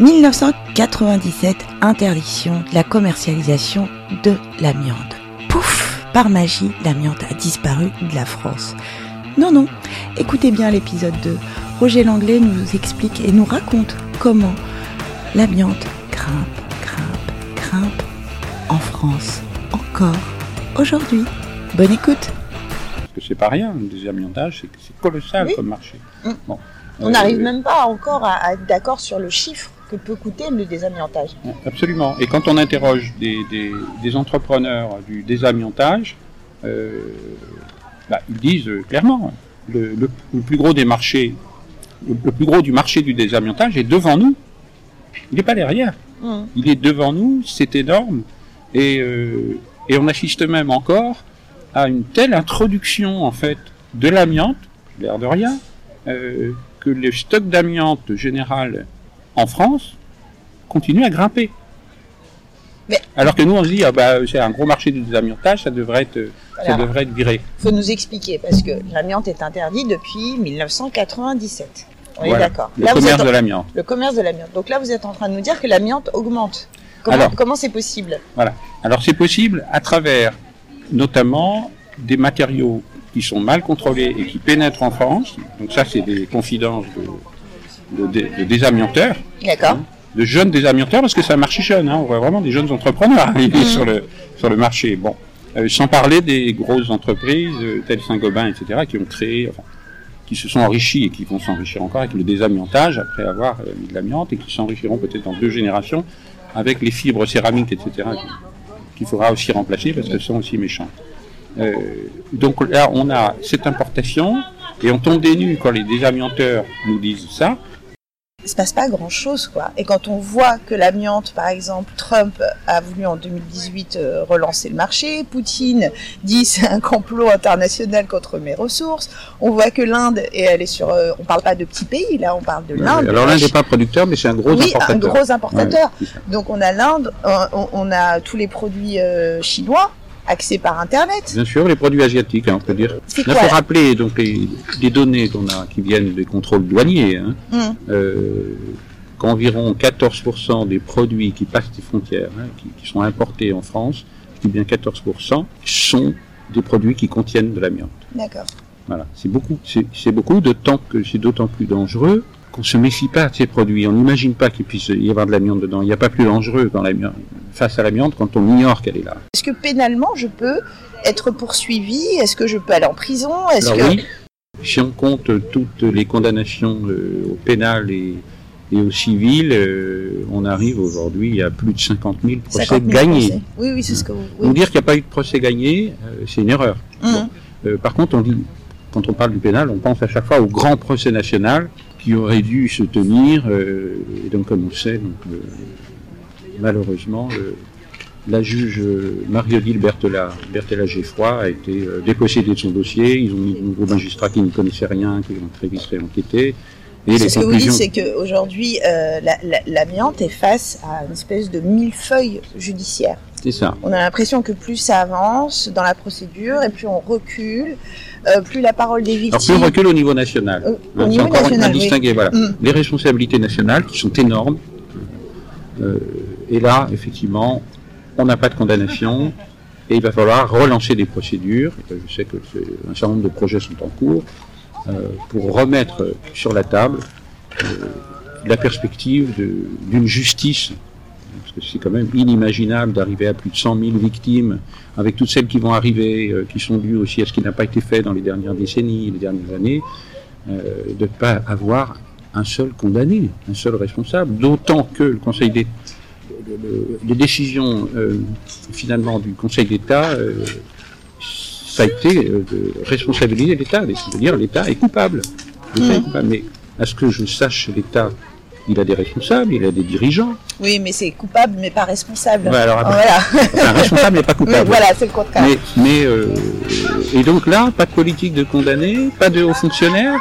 1997, interdiction de la commercialisation de l'amiante. Pouf Par magie, l'amiante a disparu de la France. Non, non, écoutez bien l'épisode 2. Roger Langlais nous explique et nous raconte comment l'amiante grimpe, grimpe, grimpe en France. Encore aujourd'hui. Bonne écoute Parce que c'est pas rien, le désamiantage, c'est colossal Oui. comme marché. Mm. Bon. On Euh, n'arrive même pas encore à, à être d'accord sur le chiffre que peut coûter le désamiantage. Absolument. Et quand on interroge des, des- des entrepreneurs du désamiantage, euh, bah, ils disent euh, clairement, le, le- le plus gros des marchés, le, le plus gros du marché du désamiantage est devant nous. Il n'est pas derrière. Hum. Il est devant nous, c'est énorme. Et, euh, et on assiste même encore à une telle introduction en fait de l'amiante, l'air de rien, euh, que le stock d'amiante général en France continue à grimper. Mais- Alors que nous on se dit ah bah c'est un gros marché du désamiantage, ça devrait être ça Voilà. devrait être viré. faut nous expliquer parce que l'amiante est interdit depuis 1997. On est Voilà. d'accord. Le Là, commerce de l'amiante. le commerce de l'amiante. Donc là, vous êtes en train de nous dire que l'amiante augmente. Comment Alors- comment c'est possible? Alors c'est possible à travers notamment des matériaux qui sont mal contrôlés et qui pénètrent en France. Donc ça c'est des confidences de, de, de- de désamianteurs, D'accord. de jeunes désamianteurs, parce que c'est un marché jeune, hein, on voit vraiment des jeunes entrepreneurs arriver Mhm. sur, le, sur le marché. Bon, Euh, sans parler des grosses entreprises euh, telles Saint-Gobain, etc., qui ont créé, enfin, qui se sont enrichis et qui vont s'enrichir encore avec le désamiantage après avoir euh, mis de l'amiante et qui s'enrichiront peut-être dans deux générations avec les fibres céramiques, etc., qui- qu'il faudra aussi remplacer parce qu'elles sont aussi méchantes. Euh, donc là, on a cette importation et on tombe des nues quand les désamianteurs nous disent ça. Il se passe pas grand chose, quoi. Et quand on voit que l'amiante, par exemple, Trump a voulu en 2018 euh, relancer le marché, Poutine dit c'est un complot international contre mes ressources. On voit que l'Inde et elle est sur, euh, on parle pas de petits pays là, on parle de l'Inde. Alors l'un n'est pas producteur, mais c'est un gros oui, importateur. un gros importateur. Ouais. Donc on a l'Inde, on, on a tous les produits euh, chinois accès par Internet. Bien sûr, les produits asiatiques, hein, on peut dire. Quoi faut rappeler donc les, les données qu'on a, qui viennent des contrôles douaniers, hein, Hum, euh, qu'environ 14% des produits qui passent les frontières, hein, qui, qui sont importés en France, je dis bien 14%, sont des produits qui contiennent de l'amiante. D'accord. Voilà, c'est beaucoup, c'est c'est beaucoup, d'autant que c'est d'autant plus dangereux qu'on se méfie pas de ces produits. On n'imagine pas qu'il puisse y avoir de l'amiante dedans. Il n'y a pas plus dangereux quand l'amiante- face à l'amiante quand on ignore qu'elle est là. Est-ce que pénalement je peux être poursuivi? Est-ce que je peux aller en prison? Est-ce que oui, si on compte toutes les condamnations euh, au pénal et, et au civil, euh, on arrive aujourd'hui à plus de 50 000 procès 50 000 gagnés. procès. Oui, oui, c'est ce que vous. Donc Oui. dire qu'il n'y a pas eu de procès gagné, euh, c'est une erreur. Hum. Par contre, on dit, quand on parle du pénal, on pense à chaque fois au grand procès national qui aurait dû se tenir. et donc, comme on sait, donc, malheureusement, la juge euh, Marie-Odile Bertella, Bertella Geffroy a été euh, dépossédée de son dossier. Ils ont mis de nouveaux magistrats qui ne connaissaient rien, qui ont très vite réenquêté. Et les ce que vous dites, c'est qu'aujourd'hui, euh, la- la- l'amiante est face à une espèce de millefeuille judiciaire. C'est ça. On a l'impression que plus ça avance dans la procédure et plus on recule, euh, plus la parole des Alors, plus victimes. on recule au niveau national. Euh, au Hein, niveau encore national, à oui. distinguer. Voilà. Mm. Les responsabilités nationales qui sont énormes. Euh, et là, effectivement, on n'a pas de condamnation et il va falloir relancer des procédures. Je sais que un certain nombre de projets sont en cours euh, pour remettre sur la table euh, la perspective d'une justice. Parce que c'est quand même inimaginable d'arriver à plus de 100 000 victimes, avec toutes celles qui vont arriver, euh, qui sont dues aussi à ce qui n'a pas été fait dans les dernières décennies, les dernières années, de ne pas avoir un seul condamné, un seul responsable. D'autant que le Conseil d'État, le- le- les décisions euh, finalement du Conseil d'État, euh, ça a été euh, de responsabiliser l'État, c'est-à-dire l'État est coupable. L'État est Mhm. coupable. Mais à ce que je sache, l'État, il a des responsables, il a des dirigeants. Oui, mais c'est coupable, mais pas responsable. Alors, Voilà. Enfin, responsable mais pas coupable. voilà, c'est le contraire. Mais, mais euh, et donc là, pas de politique de condamnés, pas de hauts fonctionnaires.